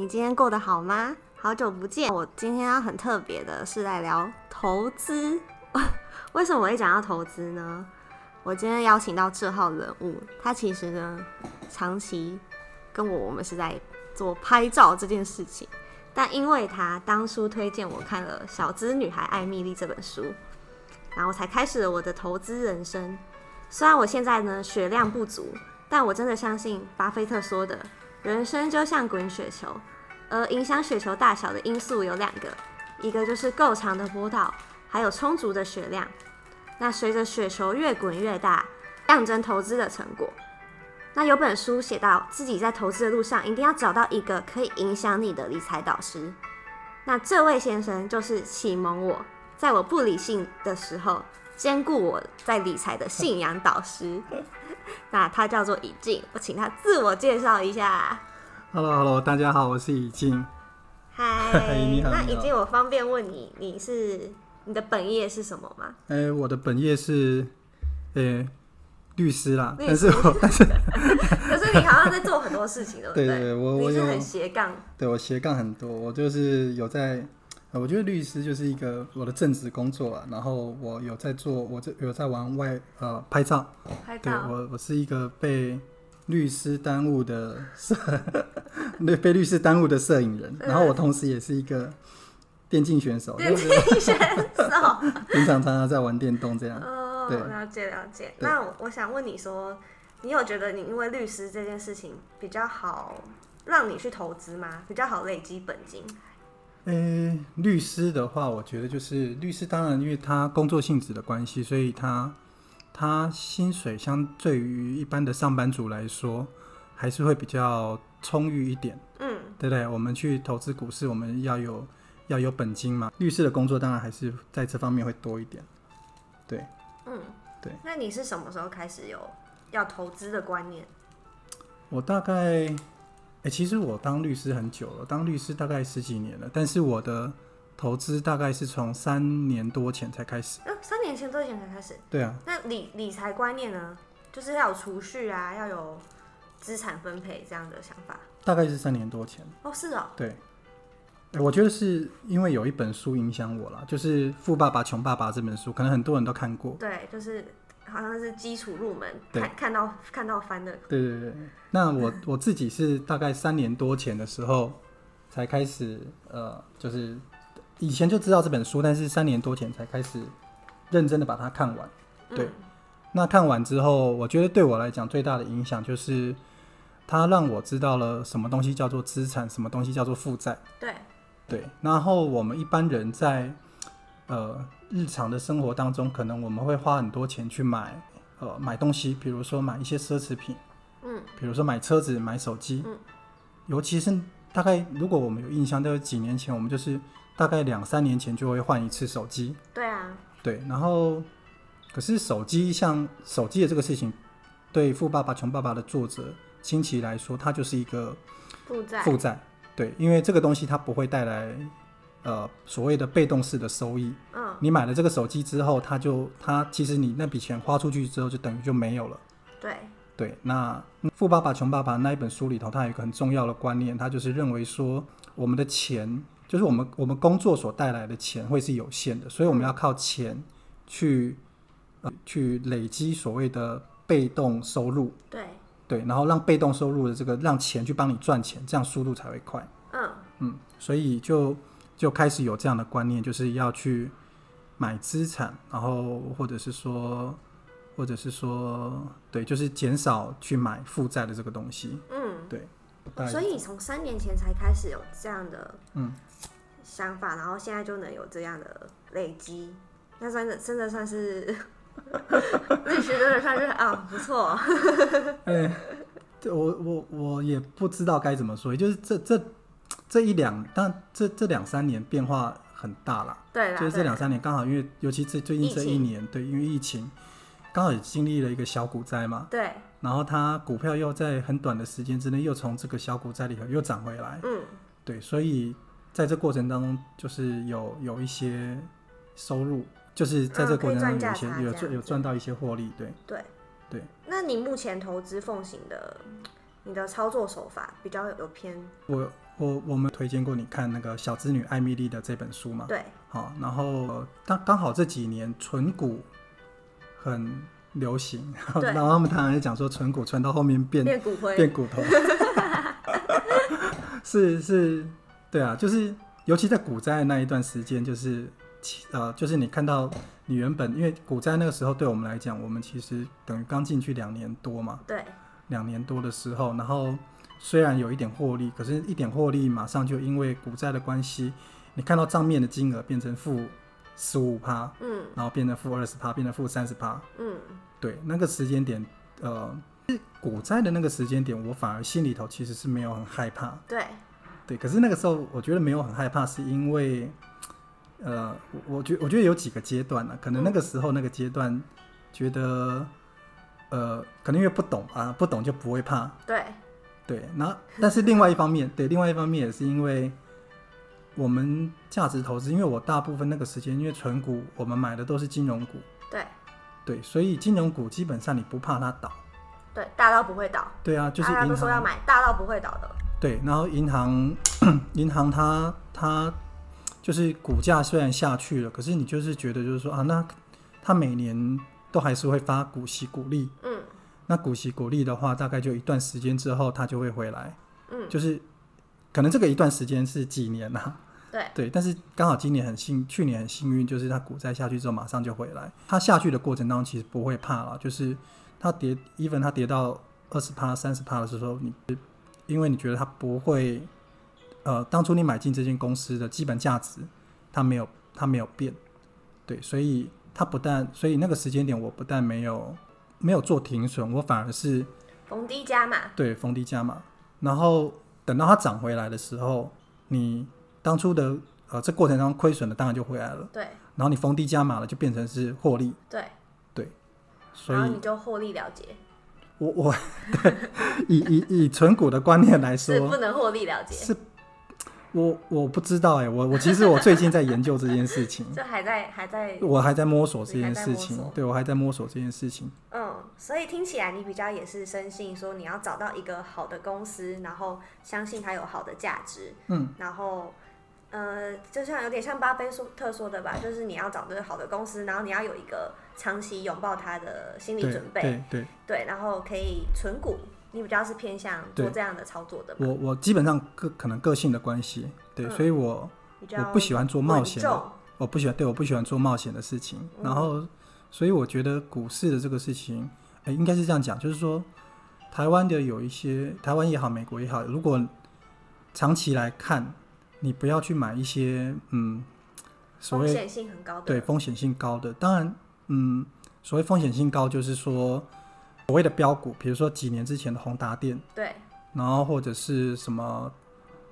你？今天过得好吗？好久不见，我今天要很特别的是来聊投资。为什么我会讲到投资呢？我今天邀请到这号人物，他其实呢，长期跟我我们是在做拍照这件事情，但因为他当初推荐我看了《小资女孩爱蜜莉》这本书，然后才开始了我的投资人生。虽然我现在呢血量不足，但我真的相信巴菲特说的，人生就像滚雪球，而影响雪球大小的因素有两个，一个就是够长的坡道，还有充足的雪量。那随着雪球越滚越大，象征投资的成果。那有本书写到，自己在投资的路上一定要找到一个可以影响你的理财导师。那这位先生就是启蒙我，在我不理性的时候。兼顾我在理财的信仰导师，那他叫做以静，我请他自我介绍一下。Hello，Hello，hello, 大家好，我是以静。嗨，那以静，我方便问你，你是你的本业是什么吗？哎、欸，我的本业是呃、欸、律师啦，但是我但是 可是你好像在做很多事情，对不对？对对，我我是很斜杠，对我斜杠很多，我就是有在。我觉得律师就是一个我的正职工作了，然后我有在做，我这有在玩外呃拍照，拍照，对我我是一个被律师耽误的摄，对被律师耽误的摄影人，然后我同时也是一个电竞选手，电竞选手，平常常常在玩电动这样，哦，对，了解了解。那我我想问你说，你有觉得你因为律师这件事情比较好让你去投资吗？比较好累积本金？呃、欸，律师的话，我觉得就是律师，当然因为他工作性质的关系，所以他他薪水相对于一般的上班族来说，还是会比较充裕一点，嗯，对不对？我们去投资股市，我们要有要有本金嘛。律师的工作当然还是在这方面会多一点，对，嗯，对。那你是什么时候开始有要投资的观念？我大概。哎、欸，其实我当律师很久了，当律师大概十几年了，但是我的投资大概是从三年多前才开始。呃、三年前多前才开始？对啊。那理理财观念呢？就是要有储蓄啊，要有资产分配这样的想法。大概是三年多前。哦，是哦。对。欸、我觉得是因为有一本书影响我了，就是《富爸爸穷爸爸》这本书，可能很多人都看过。对，就是。好像是基础入门，看看到看到翻的。对对对，那我 我自己是大概三年多前的时候才开始，呃，就是以前就知道这本书，但是三年多前才开始认真的把它看完。对，嗯、那看完之后，我觉得对我来讲最大的影响就是，它让我知道了什么东西叫做资产，什么东西叫做负债。对对，然后我们一般人在。呃，日常的生活当中，可能我们会花很多钱去买，呃，买东西，比如说买一些奢侈品，嗯，比如说买车子、买手机，嗯，尤其是大概如果我们有印象，都有几年前，我们就是大概两三年前就会换一次手机，对啊，对，然后可是手机像手机的这个事情，对《富爸爸穷爸爸》的作者清崎来说，它就是一个负债，负债，对，因为这个东西它不会带来。呃，所谓的被动式的收益，嗯，你买了这个手机之后，它就它其实你那笔钱花出去之后，就等于就没有了。对对，那《富爸爸穷爸爸》那一本书里头，它有一个很重要的观念，它就是认为说，我们的钱就是我们我们工作所带来的钱会是有限的，所以我们要靠钱去、呃、去累积所谓的被动收入。对对，然后让被动收入的这个让钱去帮你赚钱，这样速度才会快。嗯嗯，所以就。就开始有这样的观念，就是要去买资产，然后或者是说，或者是说，对，就是减少去买负债的这个东西。嗯，对。所以你从三年前才开始有这样的嗯想法，嗯、然后现在就能有这样的累积，那算的真的算是律师，真的算是 啊不错。哎，我我我也不知道该怎么说，也就是这这。这一两，但这这两三年变化很大了。对啦，就是这两三年刚好，因为尤其这最近这一年，对，因为疫情，刚好也经历了一个小股灾嘛。对。然后它股票又在很短的时间之内又从这个小股灾里头又涨回来。嗯。对，所以在这过程当中，就是有有一些收入，就是在这个过程当中有一些、嗯、有赚有赚到一些获利。对。对。对。那你目前投资奉行的你的操作手法比较有偏。我我我们推荐过你看那个小资女艾米丽的这本书嘛？对。好，然后刚刚好这几年纯股很流行，然后他们当然讲说纯股存到后面变变骨灰，变骨头。是是，对啊，就是尤其在股灾的那一段时间，就是呃，就是你看到你原本因为股灾那个时候对我们来讲，我们其实等于刚进去两年多嘛，对，两年多的时候，然后虽然有一点获利，可是一点获利马上就因为股债的关系，你看到账面的金额变成负十五趴，嗯，然后变成负二十趴，变成负三十趴，嗯，对，那个时间点，呃。股债的那个时间点，我反而心里头其实是没有很害怕。对，对，可是那个时候我觉得没有很害怕，是因为，呃，我我觉我觉得有几个阶段呢，可能那个时候那个阶段觉得，呃，可能因为不懂啊，不懂就不会怕。对，对，然后但是另外一方面，对，另外一方面也是因为我们价值投资，因为我大部分那个时间因为存股，我们买的都是金融股。对，对，所以金融股基本上你不怕它倒。对，大到不会倒。对啊，就是大家都说要买大到不会倒的。对，然后银行，银行它它就是股价虽然下去了，可是你就是觉得就是说啊，那它每年都还是会发股息股利。嗯。那股息股利的话，大概就一段时间之后，它就会回来。嗯。就是可能这个一段时间是几年啊？对。对，但是刚好今年很幸，去年很幸运，就是它股灾下去之后马上就回来。它下去的过程当中其实不会怕了，就是。它跌，even 它跌到二十趴、三十趴的时候，你因为你觉得它不会，呃，当初你买进这间公司的基本价值，它没有，它没有变，对，所以它不但，所以那个时间点我不但没有没有做停损，我反而是逢低加码，对，逢低加码，然后等到它涨回来的时候，你当初的呃这过程当中亏损的当然就回来了，对，然后你逢低加码了，就变成是获利，对。对。所以然后你就获利了结。我我对。以以以存股的观念来说，是不能获利了结。是，我我不知道哎，我我其实我最近在研究这件事情。就还在还在，我还在摸索这件事情。对，我还在摸索这件事情。嗯，所以听起来你比较也是深信说你要找到一个好的公司，然后相信它有好的价值。嗯，然后。呃，就像有点像巴菲特说的吧，就是你要找对好的公司，然后你要有一个长期拥抱它的心理准备，对对，对，然后可以存股，你比较是偏向做这样的操作的。我我基本上个可能个性的关系，对，嗯、所以我我不喜欢做冒险，我不喜欢，对，我不喜欢做冒险的事情。嗯、然后，所以我觉得股市的这个事情，哎，应该是这样讲，就是说，台湾的有一些，台湾也好，美国也好，如果长期来看。你不要去买一些嗯，所谓风险性很高的，对，风险性高的。当然，嗯，所谓风险性高，就是说所谓的标股，比如说几年之前的宏达电，对，然后或者是什么，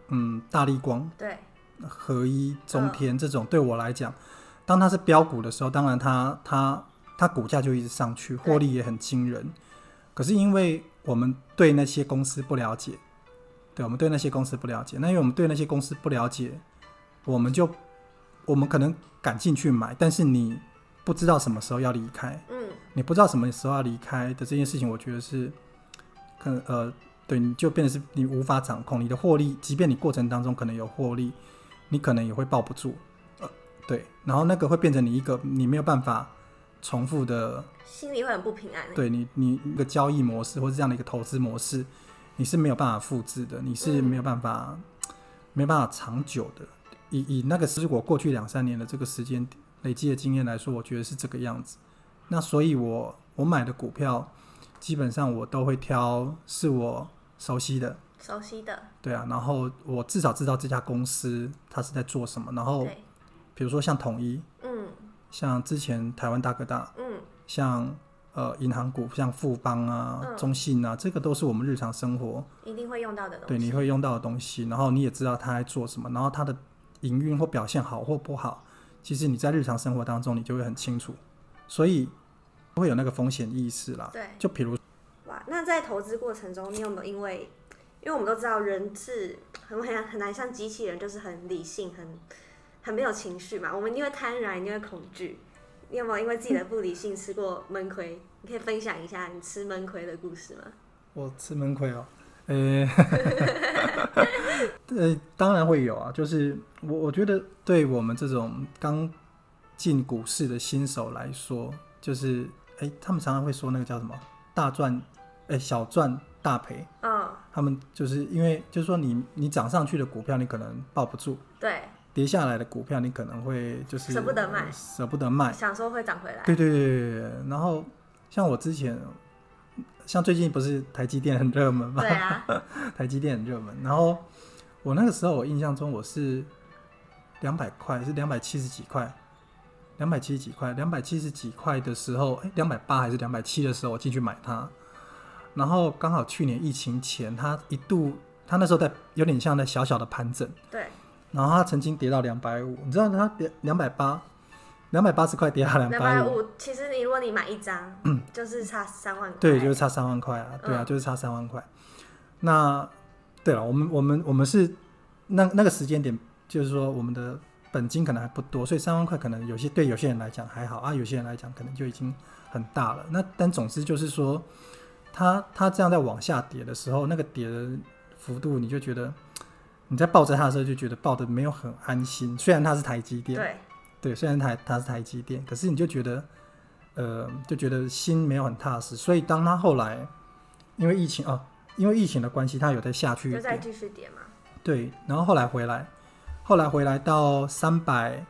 嗯，大立光，对，合一、中天、嗯、这种，对我来讲，当它是标股的时候，当然它它它股价就一直上去，获利也很惊人。可是因为我们对那些公司不了解。对，我们对那些公司不了解，那因为我们对那些公司不了解，我们就我们可能敢进去买，但是你不知道什么时候要离开，嗯，你不知道什么时候要离开的这件事情，我觉得是，可能呃，对，你就变得是你无法掌控你的获利，即便你过程当中可能有获利，你可能也会抱不住，呃，对，然后那个会变成你一个你没有办法重复的，心里会很不平安，对你你一个交易模式或者这样的一个投资模式。你是没有办法复制的，你是没有办法，嗯、没办法长久的。以以那个如果过去两三年的这个时间累积的经验来说，我觉得是这个样子。那所以我，我我买的股票基本上我都会挑是我熟悉的，熟悉的，对啊。然后我至少知道这家公司它是在做什么。然后，比如说像统一，嗯，像之前台湾大哥大，嗯，像。呃，银行股像富邦啊、嗯、中信啊，这个都是我们日常生活一定会用到的东西。对，你会用到的东西，然后你也知道它在做什么，然后它的营运或表现好或不好，其实你在日常生活当中你就会很清楚，所以不会有那个风险意识啦。对，就比如，哇，那在投资过程中，你有没有因为，因为我们都知道人是很很很难像机器人，就是很理性、很很没有情绪嘛。我们因为贪婪，因为恐惧。你有没有因为自己的不理性吃过闷亏？你可以分享一下你吃闷亏的故事吗？我吃闷亏哦，呃、欸，呃，当然会有啊。就是我我觉得，对我们这种刚进股市的新手来说，就是哎、欸，他们常常会说那个叫什么“大赚”，哎、欸，小赚大赔。嗯。他们就是因为，就是说你你涨上去的股票，你可能抱不住。对。跌下来的股票，你可能会就是舍不得卖，舍不得卖，想说会涨回来。对对对，然后像我之前，像最近不是台积电很热门吗？对啊，台积电很热门。然后我那个时候，我印象中我是两百块，是两百七十几块，两百七十几块，两百七十几块的时候，哎，两百八还是两百七的时候，我进去买它。然后刚好去年疫情前，它一度，它那时候在有点像在小小的盘整。对。然后它曾经跌到两百五，你知道它跌两百八，两百八十块跌到两百五。其实你如果你买一张，嗯，就是差三万块。对，就是差三万块啊，对啊，嗯、就是差三万块。那对了，我们我们我们是那那个时间点，就是说我们的本金可能还不多，所以三万块可能有些对有些人来讲还好啊，有些人来讲可能就已经很大了。那但总之就是说，它它这样在往下跌的时候，那个跌的幅度你就觉得。你在抱着它的时候就觉得抱的没有很安心，虽然它是台积电，对，对，虽然它它是台积电，可是你就觉得，呃，就觉得心没有很踏实。所以当它后来因为疫情啊，因为疫情的关系，它有在下去，就再继续跌嘛。对，然后后来回来，后来回来到三百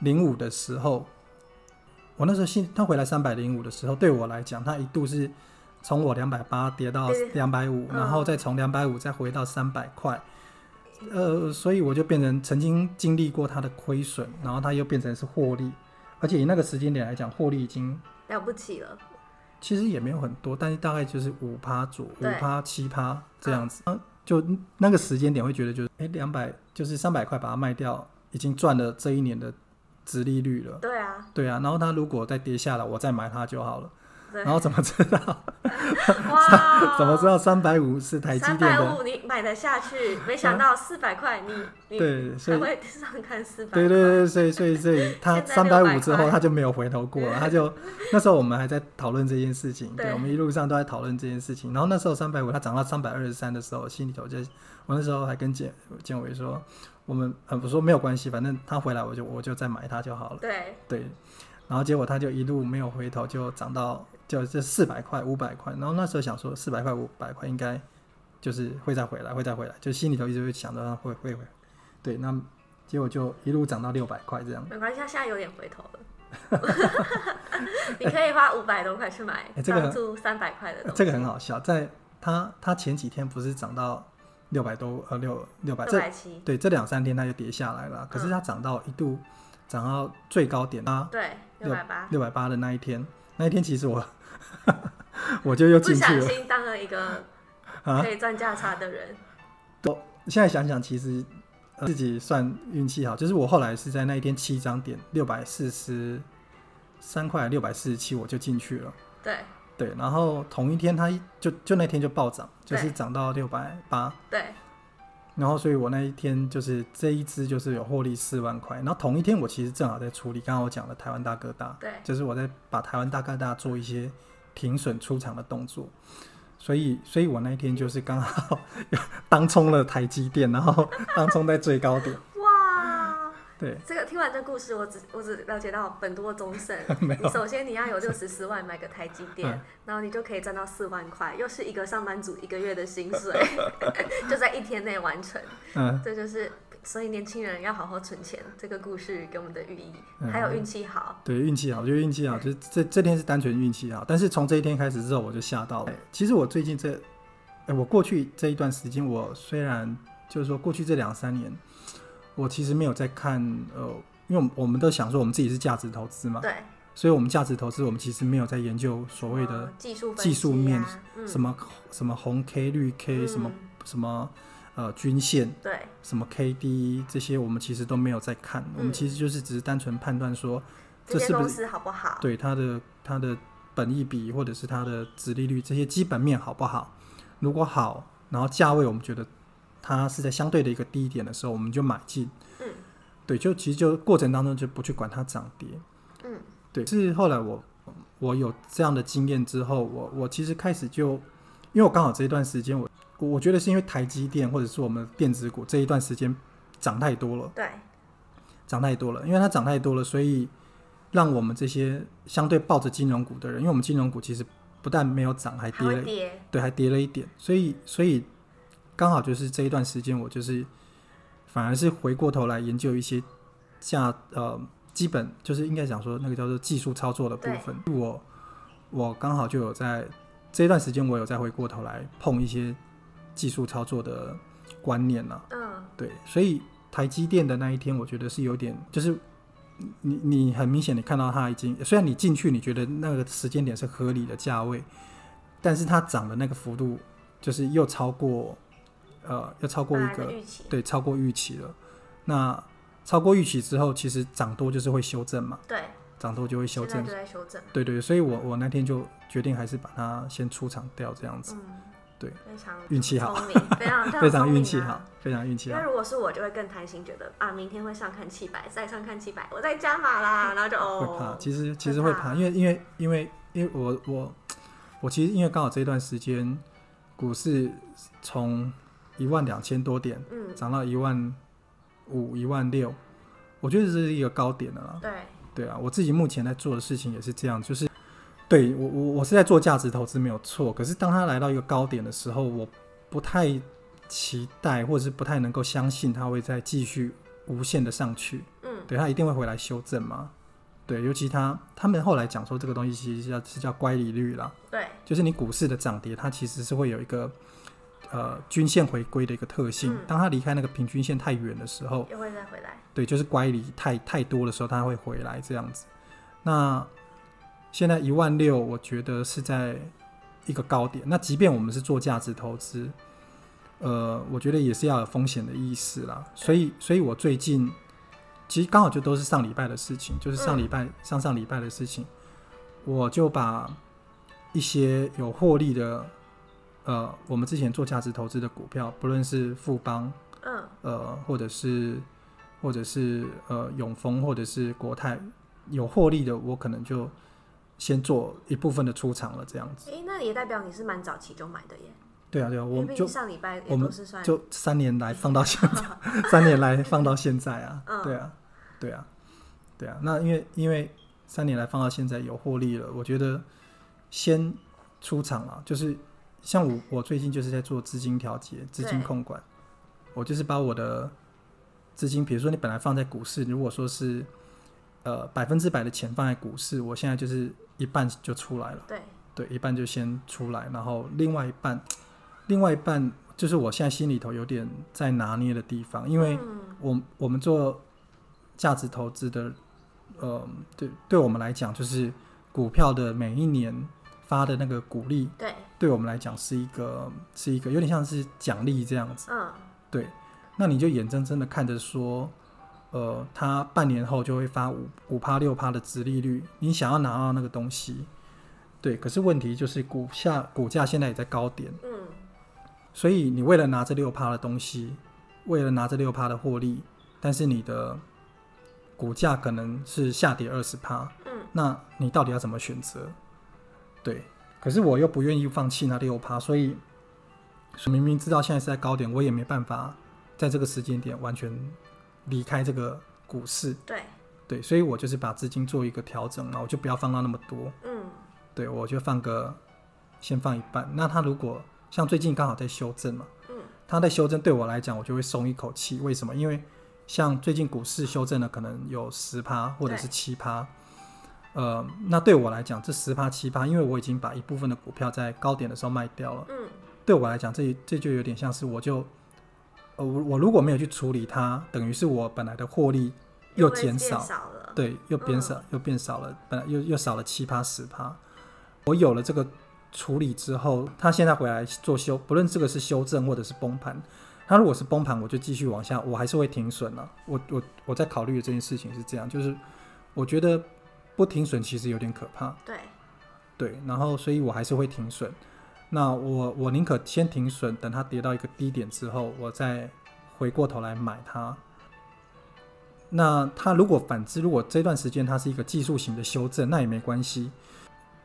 零五的时候，我那时候信，它回来三百零五的时候，对我来讲，它一度是从我两百八跌到两百五，然后再从两百五再回到三百块。呃，所以我就变成曾经经历过它的亏损，然后它又变成是获利，而且以那个时间点来讲，获利已经了不起了。其实也没有很多，但是大概就是五趴左五趴七趴这样子。嗯、就那个时间点会觉得就是，哎，两百就是三百块把它卖掉，已经赚了这一年的值利率了。对啊，对啊。然后它如果再跌下来，我再买它就好了。然后怎么知道？哇！怎么知道三百五是台积电的？三百五你买得下去？没想到四百块你你对，所以会上看四百。对对对，所以所以所以 他三百五之后他就没有回头过了，他就那时候我们还在讨论这件事情，对，我们一路上都在讨论这件事情。然后那时候三百五它涨到三百二十三的时候，心里头就我那时候还跟建建伟说，我们呃我说没有关系，反正他回来我就我就再买它就好了。对对，然后结果他就一路没有回头，就涨到。就这四百块、五百块，然后那时候想说四百块、五百块应该就是会再回来，会再回来，就心里头一直会想着它会会回来。对，那结果就一路涨到六百块这样。没关系，他现在有点回头了。你可以花五百多块去买当初三百块的东西。这个很好笑，在它它前几天不是涨到六百多呃六六百六百七，对，这两三天它就跌下来了。可是它涨到一度涨到最高点啊，对，六百八六百八的那一天，那一天其实我。我就又进去了。不小心当了一个可以赚价差的人。我、啊、现在想想，其实、呃、自己算运气好，就是我后来是在那一天七张点六百四十三块，六百四十七我就进去了。对对，然后同一天它就就那天就暴涨，就是涨到六百八。对。然后，所以我那一天就是这一支就是有获利四万块。然后同一天我其实正好在处理刚刚我讲的台湾大哥大，对，就是我在把台湾大哥大做一些。停损出场的动作，所以，所以我那一天就是刚好 当冲了台积电，然后当冲在最高点。哇，对，这个听完这故事，我只我只了解到本多终胜。你首先你要有六十四万买个台积电，嗯，然后你就可以赚到四万块，又是一个上班族一个月的薪水，就在一天内完成。嗯，这就是。所以年轻人要好好存钱，这个故事给我们的寓意，嗯、还有运气好。对，运气好，我觉得运气好，就是这这天是单纯运气好。但是从这一天开始之后，我就吓到了。其实我最近这，哎，我过去这一段时间，我虽然就是说过去这两三年，我其实没有在看，呃，因为我们都想说我们自己是价值投资嘛，对，所以我们价值投资，我们其实没有在研究所谓的技术技术面，什么什么红 K 绿 K，什么什么。呃，均线对什么 K D 这些，我们其实都没有在看，嗯、我们其实就是只是单纯判断说，这是不是好不好？对它的它的本益比或者是它的值利率这些基本面好不好？如果好，然后价位我们觉得它是在相对的一个低点的时候，我们就买进。嗯，对，就其实就过程当中就不去管它涨跌。嗯，对。是后来我我有这样的经验之后，我我其实开始就。因因为我刚好这一段时间，我我觉得是因为台积电或者是我们电子股这一段时间涨太多了，对，涨太多了，因为它涨太多了，所以让我们这些相对抱着金融股的人，因为我们金融股其实不但没有涨，还跌了，跌对，还跌了一点，所以所以刚好就是这一段时间，我就是反而是回过头来研究一些价呃基本就是应该讲说那个叫做技术操作的部分，我我刚好就有在。这一段时间，我有再回过头来碰一些技术操作的观念了。嗯，对，所以台积电的那一天，我觉得是有点，就是你你很明显你看到它已经，虽然你进去你觉得那个时间点是合理的价位，但是它涨的那个幅度就是又超过，呃，要超过一个，对，超过预期了。那超过预期之后，其实涨多就是会修正嘛。对。涨多就会修正。对对，所以我我那天就决定还是把它先出场掉这样子。嗯，对，非常运气好，非常 非常运气好，非常运气好。那如果是我，就会更贪心，觉得啊，明天会上看七百，再上看七百，我再加码啦，然后就 哦。会怕，其实其实会怕，因为因为因为因为我我我其实因为刚好这段时间股市从一万两千多点，嗯，涨到一万五、一万六，我觉得这是一个高点的了。对。对啊，我自己目前在做的事情也是这样，就是对我我我是在做价值投资没有错，可是当它来到一个高点的时候，我不太期待或者是不太能够相信它会再继续无限的上去。嗯，对，它一定会回来修正嘛。对，尤其他他们后来讲说这个东西其实是叫是叫乖离率啦。对，就是你股市的涨跌，它其实是会有一个呃均线回归的一个特性。嗯，当它离开那个平均线太远的时候，又会再回来。对，就是乖离太太多的时候，它会回来这样子。那现在一万六，我觉得是在一个高点。那即便我们是做价值投资，呃，我觉得也是要有风险的意识啦。所以，所以我最近其实刚好就都是上礼拜的事情，就是上礼拜、嗯、上上礼拜的事情，我就把一些有获利的，呃，我们之前做价值投资的股票，不论是富邦，嗯，呃，或者是。或者是呃永丰或者是国泰有获利的，我可能就先做一部分的出场了，这样子。诶、欸，那也代表你是蛮早期就买的耶。对啊，对啊，我们就上礼拜我们就三年来放到现在，三年来放到现在啊。嗯、对啊，对啊，对啊。那因为因为三年来放到现在有获利了，我觉得先出场啊，就是像我我最近就是在做资金调节、资金控管，我就是把我的。资金，比如说你本来放在股市，如果说是呃百分之百的钱放在股市，我现在就是一半就出来了。对。对，一半就先出来，然后另外一半，另外一半就是我现在心里头有点在拿捏的地方，因为我、嗯、我们做价值投资的，呃，对，对我们来讲就是股票的每一年发的那个股利，对，对我们来讲是一个是一个有点像是奖励这样子。嗯，对。那你就眼睁睁的看着说，呃，他半年后就会发五五趴六趴的殖利率，你想要拿到那个东西，对，可是问题就是股价股价现在也在高点，嗯，所以你为了拿这六趴的东西，为了拿这六趴的获利，但是你的股价可能是下跌二十趴，嗯，那你到底要怎么选择？对，可是我又不愿意放弃那六趴，所以明明知道现在是在高点，我也没办法。在这个时间点完全离开这个股市，对对，所以我就是把资金做一个调整嘛，我就不要放到那么多，嗯，对，我就放个先放一半。那他如果像最近刚好在修正嘛，嗯，他在修正，对我来讲我就会松一口气。为什么？因为像最近股市修正了，可能有十趴或者是七趴，呃，那对我来讲这十趴七趴，因为我已经把一部分的股票在高点的时候卖掉了，嗯，对我来讲这这就有点像是我就。我我如果没有去处理它，等于是我本来的获利又减少，少了，对，又变少，嗯、又变少了，本来又又少了七趴十趴。我有了这个处理之后，它现在回来做修，不论这个是修正或者是崩盘，它如果是崩盘，我就继续往下，我还是会停损了。我我我在考虑的这件事情是这样，就是我觉得不停损其实有点可怕，对，对，然后所以我还是会停损。那我我宁可先停损，等它跌到一个低点之后，我再回过头来买它。那它如果反之，如果这段时间它是一个技术型的修正，那也没关系。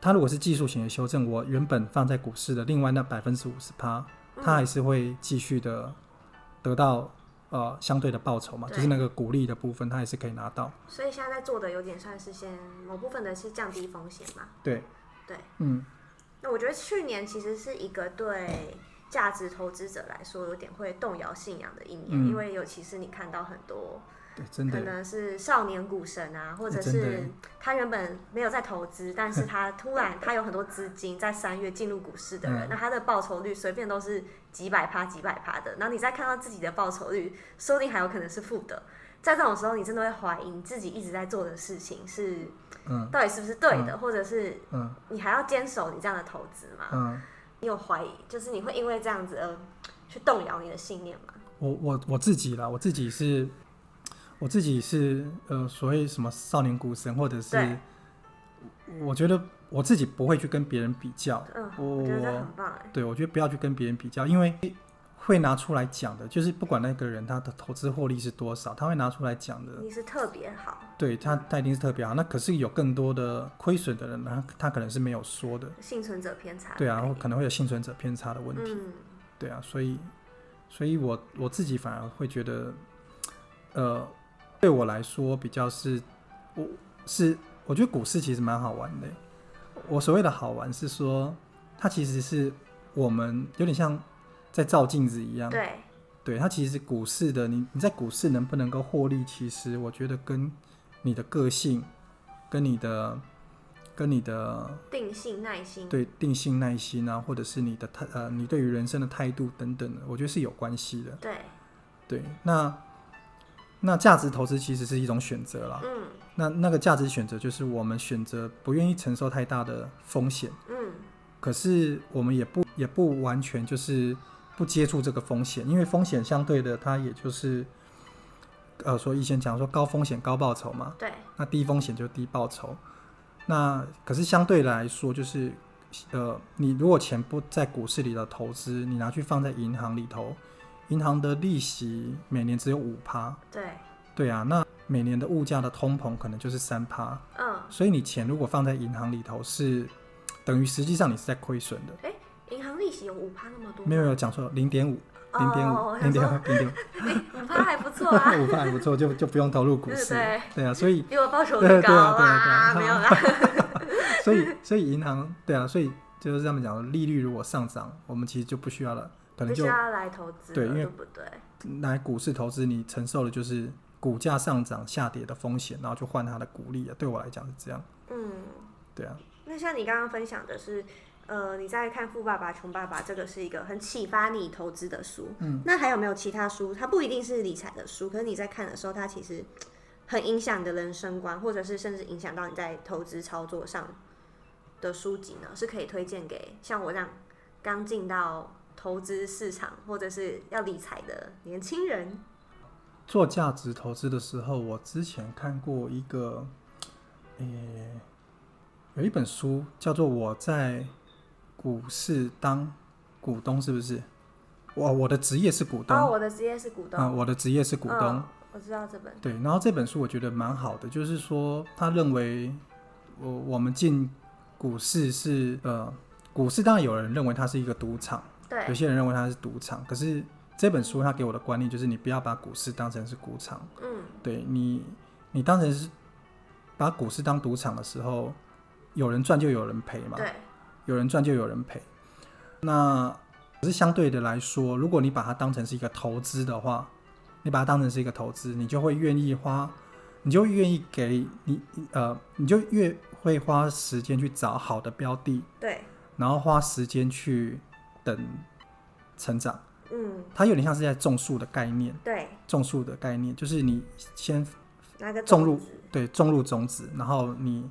它如果是技术型的修正，我原本放在股市的另外那百分之五十趴，它还是会继续的得到呃相对的报酬嘛，就是那个鼓励的部分，他也是可以拿到。所以现在在做的有点算是先某部分的是降低风险嘛？对，对，嗯。那我觉得去年其实是一个对价值投资者来说有点会动摇信仰的一年，嗯、因为尤其是你看到很多。可能是少年股神啊，或者是他原本没有在投资，但是他突然他有很多资金在三月进入股市的人，那他的报酬率随便都是几百趴、几百趴的。然后你再看到自己的报酬率，说不定还有可能是负的。在这种时候，你真的会怀疑你自己一直在做的事情是，嗯到底是不是对的，或者是，嗯你还要坚守你这样的投资吗？你有怀疑，就是你会因为这样子而去动摇你的信念吗？我我我自己啦，我自己是。我自己是呃，所谓什么少年股神，或者是，我觉得我自己不会去跟别人比较。嗯，我觉得很棒。对，我觉得不要去跟别人比较，因为会拿出来讲的，就是不管那个人他的投资获利是多少，他会拿出来讲的。你是特别好。对他，他一定是特别好。那可是有更多的亏损的人呢，他可能是没有说的。幸存者偏差。对啊，然后可能会有幸存者偏差的问题。嗯、对啊，所以，所以我我自己反而会觉得，呃。对我来说，比较是，我是我觉得股市其实蛮好玩的。我所谓的好玩是说，它其实是我们有点像在照镜子一样。对，对，它其实股市的你你在股市能不能够获利，其实我觉得跟你的个性、跟你的、跟你的定性、耐心，对，定性、耐心啊，或者是你的态呃，你对于人生的态度等等的，我觉得是有关系的。对，对，那。那价值投资其实是一种选择啦。嗯，那那个价值选择就是我们选择不愿意承受太大的风险。嗯，可是我们也不也不完全就是不接触这个风险，因为风险相对的，它也就是呃，说以前讲说高风险高报酬嘛。对。那低风险就低报酬。那可是相对来说，就是呃，你如果钱不在股市里的投资，你拿去放在银行里头。银行的利息每年只有五趴，对，对啊，那每年的物价的通膨可能就是三趴，嗯，所以你钱如果放在银行里头是等于实际上你是在亏损的。哎，银行利息有五趴那么多？没有没有讲错，零点五，零点五，零点五，零点五，五趴还不错啊，五趴还不错，就就不用投入股市，对对。啊，所以比我报酬 率高啊，没有啦，所以所以银行对啊，所以就是这么讲，利率如果上涨，我们其实就不需要了。可能就要来投资，对，因为不对？来股市投资，你承受的就是股价上涨、下跌的风险，然后就换它的股利啊。对我来讲是这样。嗯，对啊。那像你刚刚分享的是，呃，你在看《富爸爸穷爸爸》，这个是一个很启发你投资的书。嗯。那还有没有其他书？它不一定是理财的书，可是你在看的时候，它其实很影响你的人生观，或者是甚至影响到你在投资操作上的书籍呢？是可以推荐给像我这样刚进到。投资市场或者是要理财的年轻人，做价值投资的时候，我之前看过一个，诶、欸，有一本书叫做《我在股市当股东》，是不是？我我的职业是股东，哦，我的职业是股东，嗯，我的职业是股东，哦，我知道这本。对，然后这本书我觉得蛮好的，就是说他认为我我们进股市是呃，股市当然有人认为它是一个赌场。对有些人认为它是赌场，可是这本书它给我的观念就是，你不要把股市当成是赌场。嗯，对你，你当成是把股市当赌场的时候，有人赚就有人赔嘛。对，有人赚就有人赔。那可是相对的来说，如果你把它当成是一个投资的话，你把它当成是一个投资，你就会愿意花，你就愿意给你呃，你就越会花时间去找好的标的。对，然后花时间去。等成长，嗯，它有点像是在种树的概念，对，种树的概念就是你先种入，对，种入种子，然后你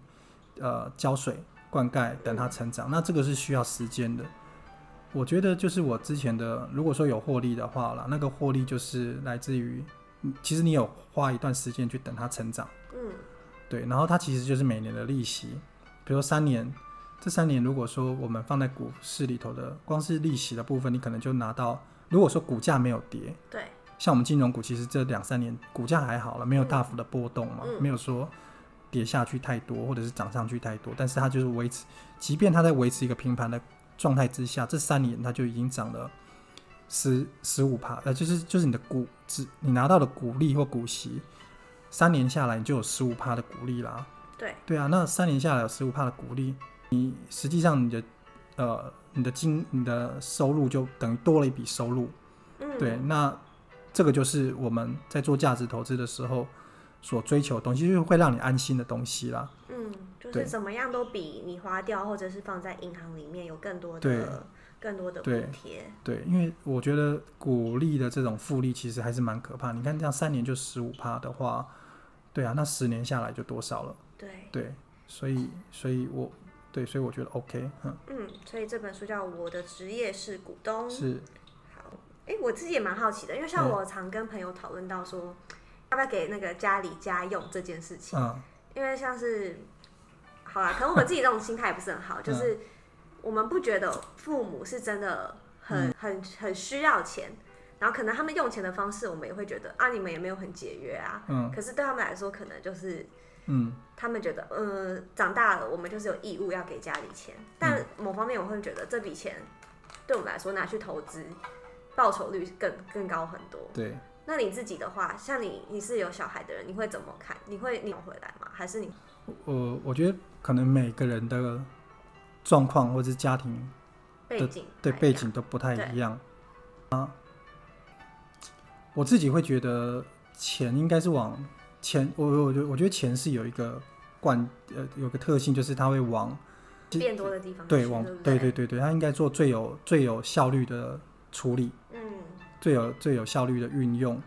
呃浇水、灌溉，等它成长。嗯、那这个是需要时间的。我觉得就是我之前的，如果说有获利的话啦，那个获利就是来自于，其实你有花一段时间去等它成长，嗯，对，然后它其实就是每年的利息，比如说三年。这三年，如果说我们放在股市里头的，光是利息的部分，你可能就拿到。如果说股价没有跌，对，像我们金融股，其实这两三年股价还好了，没有大幅的波动嘛，没有说跌下去太多，或者是涨上去太多，但是它就是维持，即便它在维持一个平盘的状态之下，这三年它就已经涨了十十五趴，呃，就是就是你的股指，你拿到的股利或股息，三年下来你就有十五趴的股利啦。对对啊，那三年下来有十五趴的股利，你实际上你的呃你的金你的收入就等于多了一笔收入。嗯，对，那这个就是我们在做价值投资的时候所追求的东西，就是会让你安心的东西啦。嗯，就是怎么样都比你花掉或者是放在银行里面有更多的对更多的补贴。对，因为我觉得股利的这种复利其实还是蛮可怕。你看这样三年就十五趴的话，对啊，那十年下来就多少了？对对，所以所以我对，所以我觉得 OK，嗯嗯，所以这本书叫《我的职业是股东》。是好。哎，我自己也蛮好奇的，因为像我常跟朋友讨论到说，嗯、要不要给那个家里家用这件事情。嗯。因为像是，好啦，可能我们自己这种心态也不是很好，嗯、就是我们不觉得父母是真的很、嗯、很很需要钱，然后可能他们用钱的方式，我们也会觉得啊，你们也没有很节约啊。嗯。可是对他们来说，可能就是，嗯，他们觉得，呃，长大了，我们就是有义务要给家里钱。但某方面，我会觉得这笔钱对我们来说拿去投资。报酬率更更高很多。对，那你自己的话，像你你是有小孩的人，你会怎么看？你会你回来吗？还是你？我我觉得可能每个人的状况或者是家庭背景对背景都不太一样啊。我自己会觉得钱应该是往钱，我我觉得我觉得钱是有一个惯呃有个特性，就是它会往变多的地方对往对，对对对对，它应该做最有最有效率的处理。嗯最有最有效率的运用，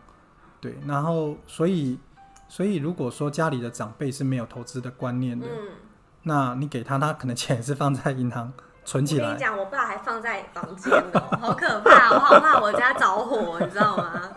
对，然后所以所以如果说家里的长辈是没有投资的观念的，嗯，那你给他，他可能钱是放在银行存起来。我跟你讲，我爸还放在房间哦，好可怕，我好怕我家着火，你知道吗？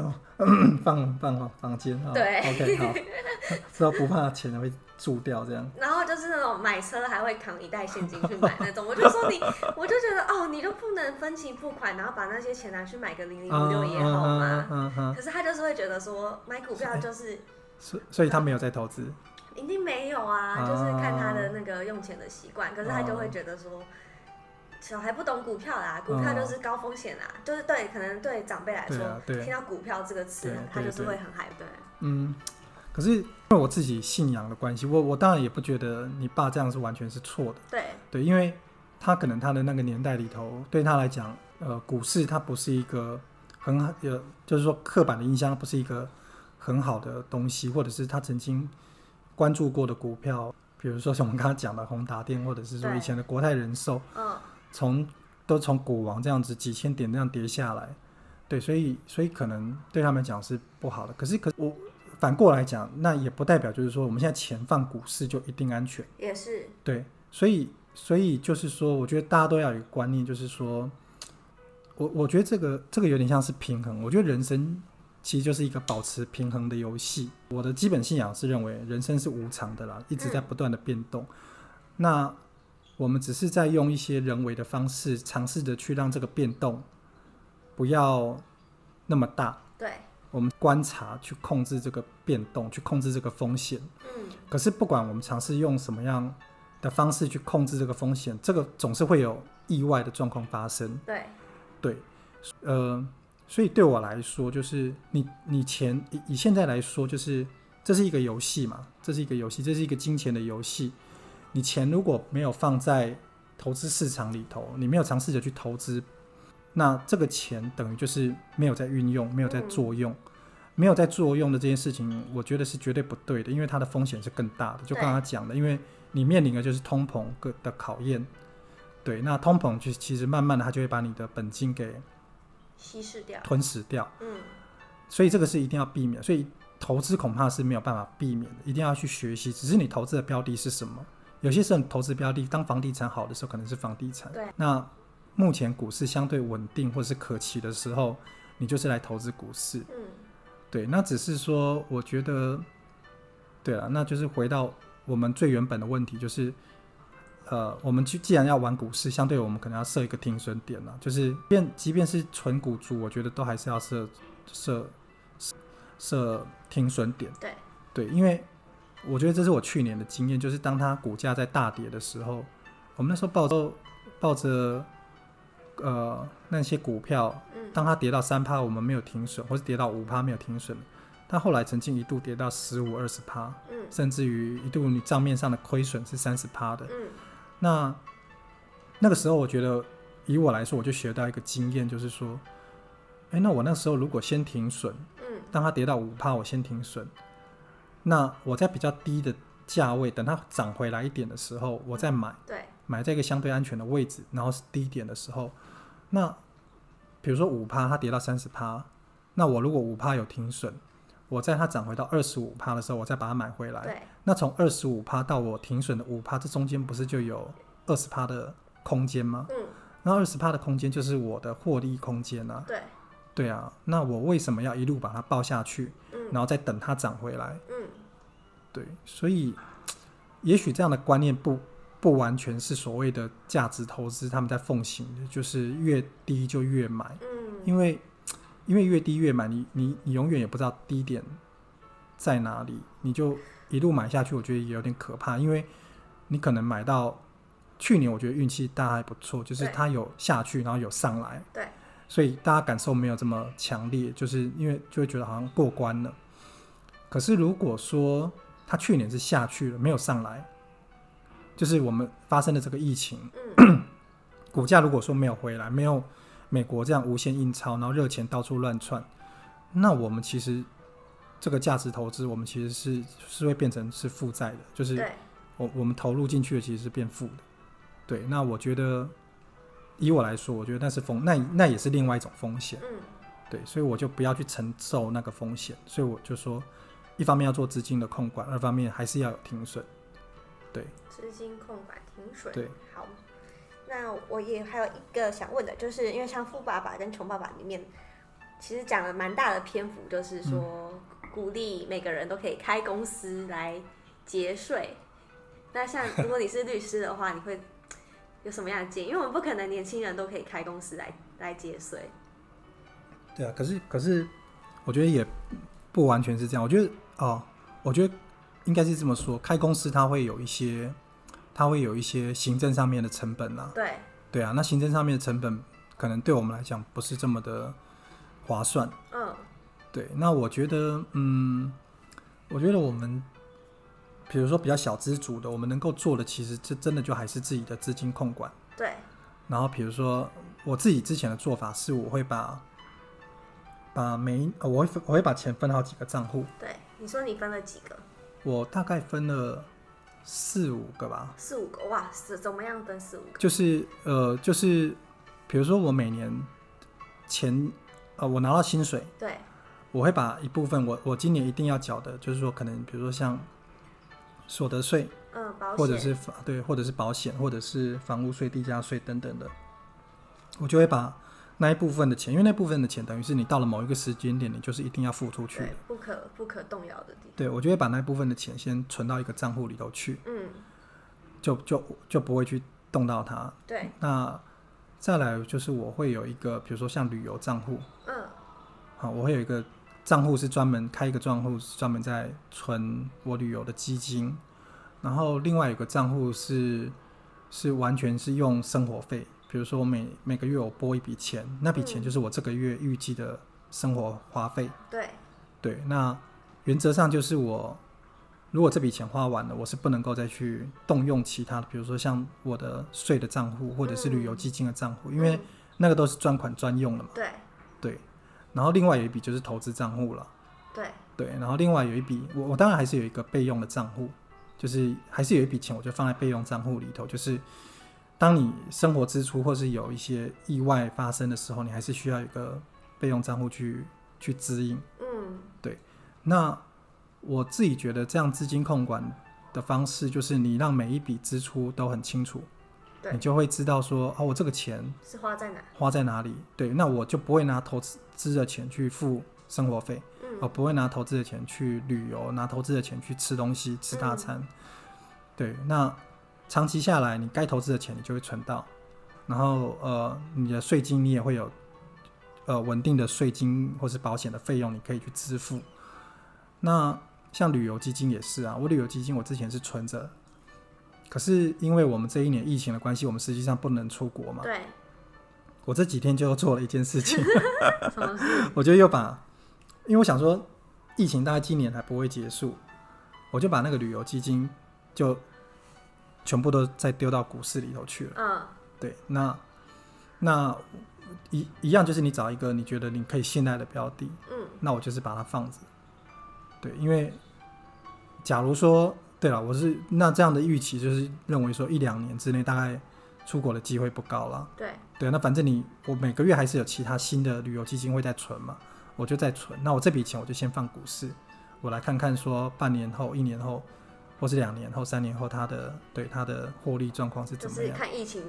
放 放放放房间啊，对，OK 好，知道不怕钱会。住掉这样，然后就是那种买车还会扛一袋现金去买那种，我就说你，我就觉得哦，你就不能分期付款，然后把那些钱拿去买个零零五六也好吗？嗯嗯。可是他就是会觉得说买股票就是，所所以他没有在投资，一定没有啊，就是看他的那个用钱的习惯。可是他就会觉得说，小孩不懂股票啦，股票就是高风险啦，就是对，可能对长辈来说，听到股票这个词，他就是会很害怕。对，嗯。可是因为我自己信仰的关系，我我当然也不觉得你爸这样是完全是错的。对对，因为他可能他的那个年代里头，对他来讲，呃，股市它不是一个很好，呃，就是说刻板的印象不是一个很好的东西，或者是他曾经关注过的股票，比如说像我们刚刚讲的宏达电，或者是说以前的国泰人寿，嗯，从都从股王这样子几千点那样跌下来，对，所以所以可能对他们讲是不好的。可是可我。反过来讲，那也不代表就是说我们现在钱放股市就一定安全。也是。对，所以所以就是说，我觉得大家都要有一个观念，就是说，我我觉得这个这个有点像是平衡。我觉得人生其实就是一个保持平衡的游戏。我的基本信仰是认为人生是无常的啦，一直在不断的变动。嗯。那我们只是在用一些人为的方式，尝试着去让这个变动不要那么大。对。我们观察去控制这个变动，去控制这个风险。嗯。可是不管我们尝试用什么样的方式去控制这个风险，这个总是会有意外的状况发生。对。对。呃，所以对我来说，就是你你钱以以现在来说，就是这是一个游戏嘛，这是一个游戏，这是一个金钱的游戏。你钱如果没有放在投资市场里头，你没有尝试着去投资。那这个钱等于就是没有在运用，没有在作用，嗯、没有在作用的这件事情，我觉得是绝对不对的，因为它的风险是更大的。就刚刚讲的，因为你面临的就是通膨的考验。对，那通膨就其实慢慢的，它就会把你的本金给稀释掉、吞噬掉。嗯，所以这个是一定要避免。所以投资恐怕是没有办法避免的，一定要去学习。只是你投资的标的是什么？有些时候投资标的，当房地产好的时候，可能是房地产。对，那。目前股市相对稳定或是可期的时候，你就是来投资股市。嗯，对，那只是说，我觉得，对了，那就是回到我们最原本的问题，就是，呃，我们既既然要玩股市，相对我们可能要设一个停损点了，就是便即便是纯股族，我觉得都还是要设设设停损点。对，对，因为我觉得这是我去年的经验，就是当它股价在大跌的时候，我们那时候抱着抱着呃那些股票，当它跌到三趴，我们没有停损，或是跌到五趴没有停损，它后来曾经一度跌到十五二十趴，甚至于一度你账面上的亏损是三十趴的，那那个时候我觉得以我来说，我就学到一个经验，就是说，哎，那我那时候如果先停损，当它跌到五趴，我先停损。那我在比较低的价位，等它涨回来一点的时候，我再买，对，买在一个相对安全的位置，然后是低点的时候，那比如说五趴，它跌到三十趴，那我如果五趴有停损，我在它涨回到二十五趴的时候，我再把它买回来，对，那从二十五趴到我停损的五趴，这中间不是就有二十趴的空间吗？嗯，那二十趴的空间就是我的获利空间啊，对，对啊，那我为什么要一路把它抱下去，嗯，然后再等它涨回来？嗯。对，所以也许这样的观念不不完全是所谓的价值投资，他们在奉行的，就是越低就越买。嗯，因为因为越低越买，你你你永远也不知道低点在哪里，你就一路买下去，我觉得也有点可怕。因为你可能买到去年，我觉得运气大还不错，就是它有下去，然后有上来。对，所以大家感受没有这么强烈，就是因为就会觉得好像过关了。可是如果说，它去年是下去了，没有上来，就是我们发生的这个疫情，嗯、股价如果说没有回来，没有美国这样无限印钞，然后热钱到处乱窜，那我们其实这个价值投资，我们其实是是会变成是负债的，就是我我们投入进去的其实是变负的，对。那我觉得以我来说，我觉得那是风，那那也是另外一种风险，嗯、对，所以我就不要去承受那个风险，所以我就说。一方面要做资金的控管，二方面还是要有停损。对，资金控管停损。对，好。那我也还有一个想问的，就是因为像《富爸爸》跟《穷爸爸》里面，其实讲了蛮大的篇幅，就是说鼓励每个人都可以开公司来节税。嗯、那像如果你是律师的话，你会有什么样的建议？因为我们不可能年轻人都可以开公司来来节税。对啊，可是可是，我觉得也不完全是这样。我觉得。哦，我觉得应该是这么说，开公司它会有一些，它会有一些行政上面的成本啊。对，对啊，那行政上面的成本可能对我们来讲不是这么的划算。嗯，对，那我觉得，嗯，我觉得我们，比如说比较小资主的，我们能够做的，其实这真的就还是自己的资金控管。对。然后比如说我自己之前的做法是，我会把把每我会我会把钱分好几个账户。对。你说你分了几个？我大概分了四五个吧。四五个哇，是怎么样分四五个？就是呃，就是比如说我每年前呃，我拿到薪水，对，我会把一部分我我今年一定要缴的，就是说可能比如说像所得税，嗯，保险，或者是对，或者是保险，或者是房屋税、地价税等等的，我就会把。那一部分的钱，因为那部分的钱等于是你到了某一个时间点，你就是一定要付出去的，不可不可动摇的地方。对，我就会把那部分的钱先存到一个账户里头去，嗯，就就就不会去动到它。对，那再来就是我会有一个，比如说像旅游账户，嗯，好，我会有一个账户是专门开一个账户是专门在存我旅游的基金，然后另外有个账户是是完全是用生活费。比如说，我每每个月我拨一笔钱，那笔钱就是我这个月预计的生活花费。对，对，那原则上就是我如果这笔钱花完了，我是不能够再去动用其他的，比如说像我的税的账户或者是旅游基金的账户，嗯，因为那个都是专款专用的嘛。对，对。然后另外有一笔就是投资账户了。对，对。然后另外有一笔，我我当然还是有一个备用的账户，就是还是有一笔钱，我就放在备用账户里头，就是。当你生活支出或是有一些意外发生的时候，你还是需要一个备用账户去去支应。嗯，对。那我自己觉得这样资金控管的方式，就是你让每一笔支出都很清楚，对，你就会知道说，哦，我这个钱是花在哪，花在哪里。对，那我就不会拿投资的钱去付生活费，嗯，我不会拿投资的钱去旅游，拿投资的钱去吃东西，吃大餐。嗯，对，那。长期下来，你该投资的钱你就会存到，然后呃，你的税金你也会有呃稳定的税金或是保险的费用，你可以去支付。那像旅游基金也是啊，我旅游基金我之前是存着，可是因为我们这一年疫情的关系，我们实际上不能出国嘛。对。我这几天就做了一件事情？我就又把，因为我想说，疫情大概今年还不会结束，我就把那个旅游基金就全部都再丢到股市里头去了。嗯。对，那那一一样就是你找一个你觉得你可以信赖的标的，嗯，那我就是把它放着。对，因为假如说，对了，我是那这样的预期就是认为说一两年之内大概出国的机会不高了。对，对，那反正你我每个月还是有其他新的旅游基金会在存嘛，我就在存。那我这笔钱我就先放股市，我来看看说半年后、一年后，或是两年后、三年后他的对他的获利状况是怎么样？就是看疫情。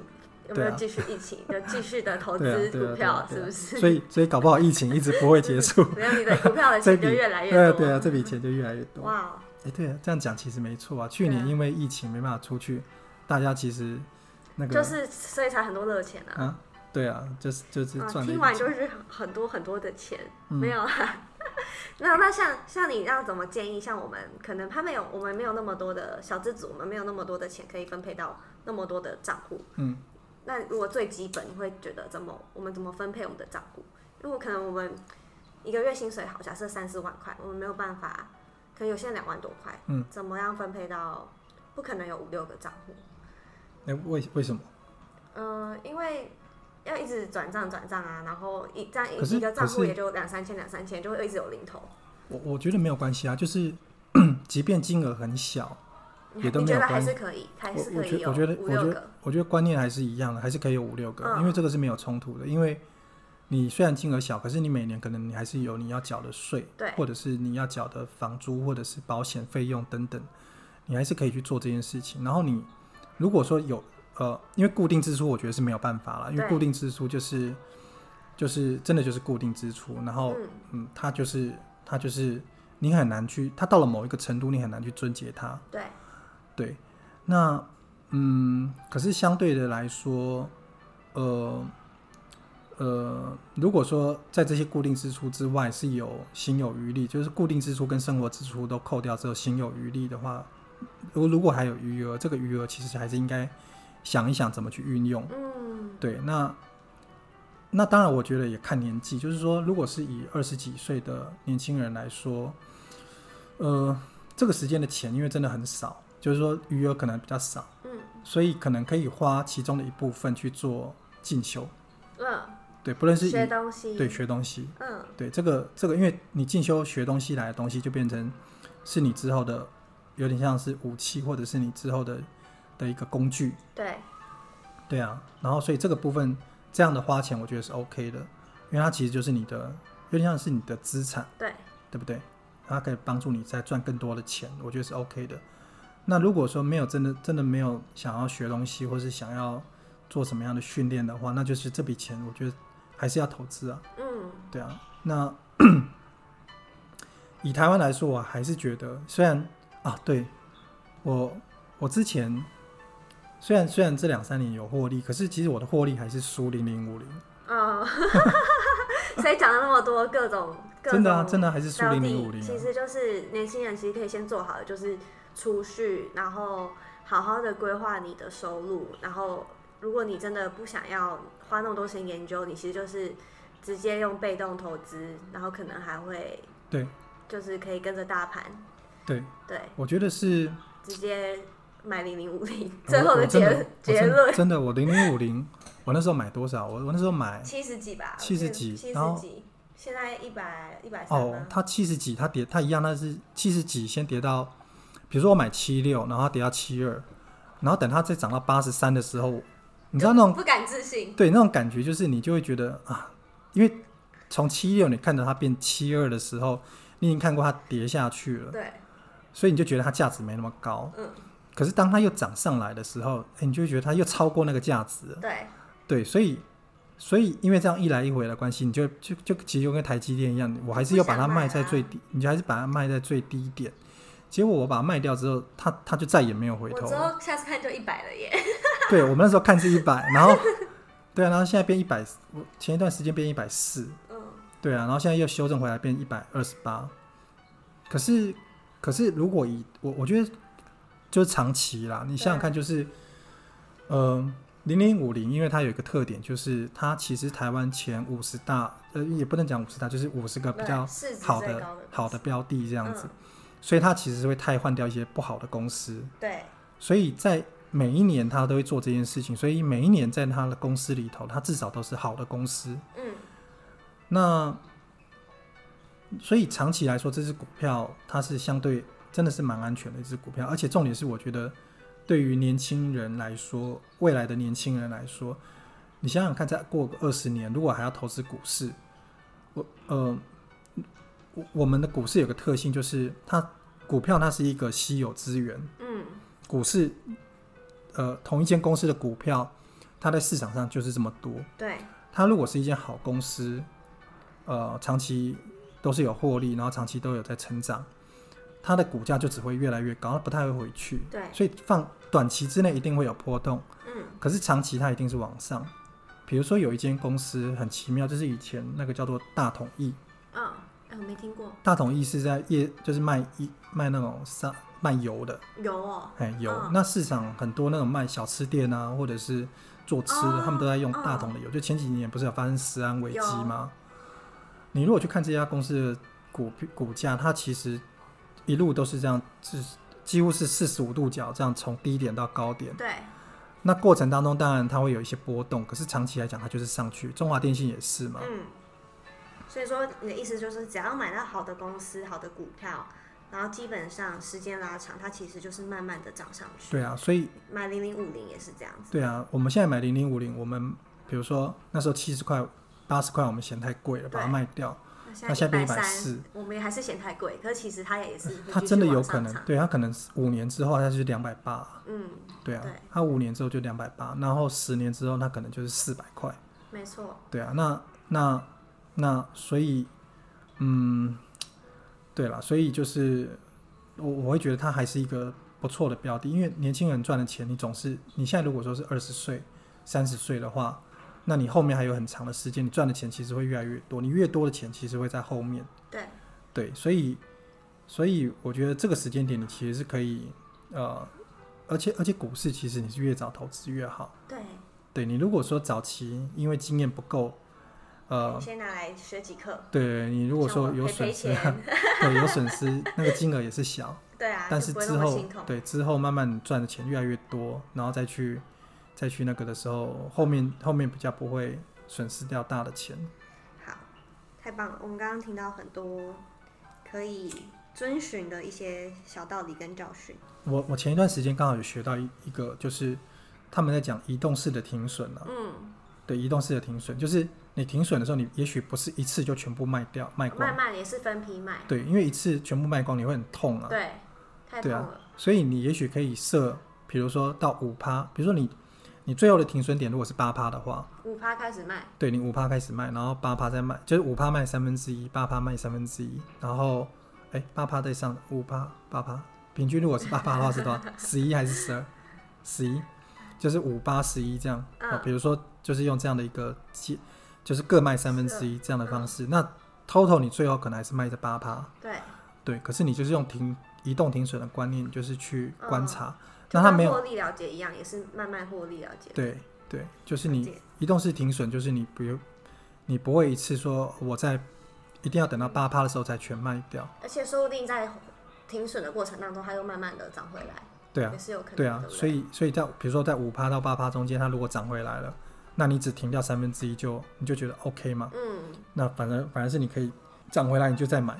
有没有继续疫情？就继续的 投资股票，是不是？所以，所以搞不好疫情一直不会结束。没有你的股票的 钱就越来越多。对啊，这笔钱就越来越多。哇！哎，对啊，这样讲其实没错啊。去年因为疫情没办法出去，大家其实那个就是所以才很多热钱啊。啊，对啊，就是就是赚。听完就是很多很多的钱，没有啊。那那像像你要怎么建议？像我们可能他没有，我们没有那么多的小资组，我们没有那么多的钱可以分配到那么多的账户。嗯。那如果最基本，你会觉得怎么？我们怎么分配我们的账户？如果可能我们一个月薪水好，假设三四万块，我们没有办法，可能有些人两万多块，嗯，怎么样分配到？不可能有五六个账户。那为为什么？呃，因为要一直转账转账啊，然后一这样一个账户也就两三千两三千，就会一直有零头。我我觉得没有关系啊，就是 即便金额很小。也都没有关系，还是可以，还是可以。我觉得，我觉得，我觉得观念还是一样的，还是可以有五六个，嗯、因为这个是没有冲突的。因为你虽然金额小，可是你每年可能你还是有你要缴的税，对，或者是你要缴的房租，或者是保险费用等等，你还是可以去做这件事情。然后你如果说有呃，因为固定支出，我觉得是没有办法了，因为固定支出就是就是真的就是固定支出，然后嗯，嗯，它就是它就是你很难去，它到了某一个程度，你很难去终结它，对。对，那嗯，可是相对的来说，呃呃，如果说在这些固定支出之外是有心有余力，就是固定支出跟生活支出都扣掉之后心有余力的话，如如果还有余额，这个余额其实还是应该想一想怎么去运用。嗯，对，那那当然，我觉得也看年纪，就是说，如果是以二十几岁的年轻人来说，呃，这个时间的钱因为真的很少。就是说余额可能比较少，嗯，所以可能可以花其中的一部分去做进修，嗯，对，不论是学东西，对，学东西，嗯，对，这个这个，因为你进修学东西来的东西，就变成是你之后的有点像是武器，或者是你之后的的一个工具，对，对啊，然后所以这个部分这样的花钱，我觉得是 OK 的，因为它其实就是你的有点像是你的资产，对，对不对？它可以帮助你再赚更多的钱，我觉得是 OK 的。那如果说没有真的真的没有想要学东西，或是想要做什么样的训练的话，那就是这笔钱，我觉得还是要投资啊。嗯，对啊。那 以台湾来说，我还是觉得，虽然啊，对我我之前虽然虽然这两三年有获利，可是其实我的获利还是输零零五零。啊，所以讲了那么多各种，各种真的啊，真的还是输零零五零。其实就是年轻人其实可以先做好的就是。储蓄，然后好好的规划你的收入，然后如果你真的不想要花那么多钱研究，你其实就是直接用被动投资，然后可能还会对，就是可以跟着大盘，对对，我觉得是直接买零零五零，最后的结结论真的，我零零五零，我那时候买多少？我我那时候买七十几吧，七十几，七十几，现在一百一百哦，它七十几，它跌，它一样，那是七十几，先跌到。比如说我买七六，然后它跌到七二，然后等它再涨到八十三的时候，你知道那种不敢置信，对那种感觉，就是你就会觉得啊，因为从七六你看到它变七二的时候，你已经看过它跌下去了，对，所以你就觉得它价值没那么高，嗯，可是当它又涨上来的时候，哎，你就会觉得它又超过那个价值了，对，对，所以所以因为这样一来一回的关系，你就就就其实就跟台积电一样，我还是要把它卖在最低，你就还是把它卖在最低点。结果我把它卖掉之后，它它就再也没有回头了。我之后下次看就一百了耶。对，我们那时候看是一百，然后对啊，然后现在变一百，我前一段时间变一百四。嗯。对啊，然后现在又修正回来变一百二十八。可是可是如果以我我觉得就是长期啦，你想想看，就是呃零零五零，因为它有一个特点，就是它其实台湾前五十大呃也不能讲五十大，就是五十个比较好的，的好的标的这样子，嗯、所以它其实是会汰换掉一些不好的公司。对，所以在每一年它都会做这件事情，所以每一年在它的公司里头，它至少都是好的公司。嗯，那所以长期来说，这只股票它是相对真的是蛮安全的一只股票，而且重点是，我觉得对于年轻人来说，未来的年轻人来说，你想想看，再过个二十年，如果还要投资股市，我呃，我我们的股市有个特性，就是它股票它是一个稀有资源。嗯，股市。呃，同一间公司的股票，它在市场上就是这么多。对。它如果是一间好公司，呃，长期都是有获利，然后长期都有在成长，它的股价就只会越来越高，它不太会回去。对。所以放短期之内一定会有波动。嗯。可是长期它一定是往上。比如说有一间公司很奇妙，就是以前那个叫做大统一。嗯。哎，我没听过。大统一是在业，就是卖一卖那种商。卖油的油哦，哎油，嗯、那市场很多那种卖小吃店啊，或者是做吃的，哦、他们都在用大桶的油。哦、就前几年不是有发生食安危机吗？你如果去看这家公司的股股价，它其实一路都是这样，是几乎是四十五度角这样从低点到高点。对。那过程当中当然它会有一些波动，可是长期来讲它就是上去。中华电信也是嘛。嗯。所以说你的意思就是，只要买到好的公司、好的股票。然后基本上时间拉长，它其实就是慢慢的涨上去。对啊，所以买零零五零也是这样子。对啊，我们现在买零零五零，我们比如说那时候七十块、八十块，我们嫌太贵了，把它卖掉。那现在变一百四，我们也还是嫌太贵。可是其实它也是，它真的有可能，对，它可能五年之后它就是两百八。嗯，对啊，它五年之后就两百八，然后十年之后它可能就是四百块。没错。对啊，那那那所以，嗯。对了，所以就是我我会觉得它还是一个不错的标的，因为年轻人赚的钱，你总是你现在如果说是二十岁、三十岁的话，那你后面还有很长的时间，你赚的钱其实会越来越多，你越多的钱其实会在后面。对对，所以所以我觉得这个时间点你其实是可以呃，而且而且股市其实你是越早投资越好。对对，你如果说早期因为经验不够。呃，先拿来学几课。对，你如果说有损失，对，有损失，那个金额也是小。对啊。但是之后，对之后慢慢赚的钱越来越多，然后再去再去那个的时候，后面后面比较不会损失掉大的钱。好，太棒了！我们刚刚听到很多可以遵循的一些小道理跟教训。我我前一段时间刚好有学到一一个，就是他们在讲移动式的停损了。嗯。对，移动式的停损就是你停损的时候，你也许不是一次就全部卖掉卖光，慢慢也是分批卖。对，因为一次全部卖光你会很痛啊。对，太痛了。啊，所以你也许可以设，比如说到五趴，比如说你你最后的停损点如果是八趴的话，五趴开始卖。对，你五趴开始卖，然后八趴再卖，就是五趴卖三分之一，八趴卖三分之一，然后哎八趴再上五趴八趴，平均如果是八趴的话 是多少？十一还是十二？十一，就是五八十一这样。嗯。比如说。就是用这样的一个就是各卖三分之一这样的方式。嗯、那 total 你最后可能还是卖在八趴。对。对，可是你就是用停移动停损的观念，就是去观察。嗯、那它没有获利了结一样，也是慢慢获利了结。对对，就是你移动式停损，就是你不用，你不会一次说我在一定要等到八趴的时候才全卖掉。而且说不定在停损的过程当中，它又慢慢的涨回来。对啊。也是有可能。对啊，所以所以在比如说在五趴到八趴中间，它如果涨回来了。那你只停掉三分之一就你就觉得 OK 吗？嗯，那反正反而是你可以涨回来你就再买，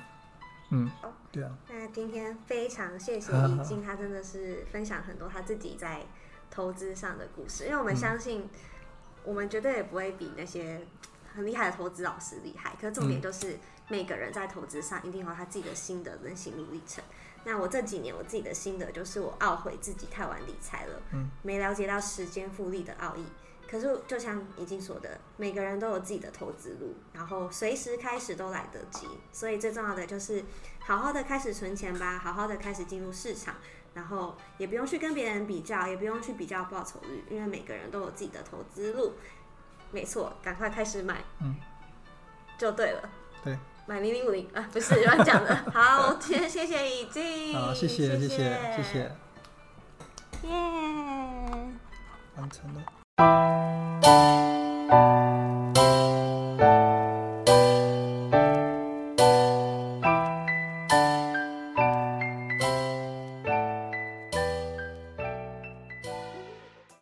嗯，哦，对啊。那今天非常谢谢李静，他真的是分享很多他自己在投资上的故事，因为我们相信我们绝对也不会比那些很厉害的投资老师厉害，可是重点就是每个人在投资上一定有他自己的心得跟心路历程。那我这几年我自己的心得就是我懊悔自己太晚理财了，嗯，没了解到时间复利的奥义。可是，就像已经说的，每个人都有自己的投资路，然后随时开始都来得及。所以最重要的就是好好的开始存钱吧，好好的开始进入市场，然后也不用去跟别人比较，也不用去比较报酬率，因为每个人都有自己的投资路。没错，赶快开始买，嗯，就对了。对，买零零五零啊，不是乱讲的。好，今天谢谢已经。好，谢谢谢谢谢谢。耶，完成了。Thank you.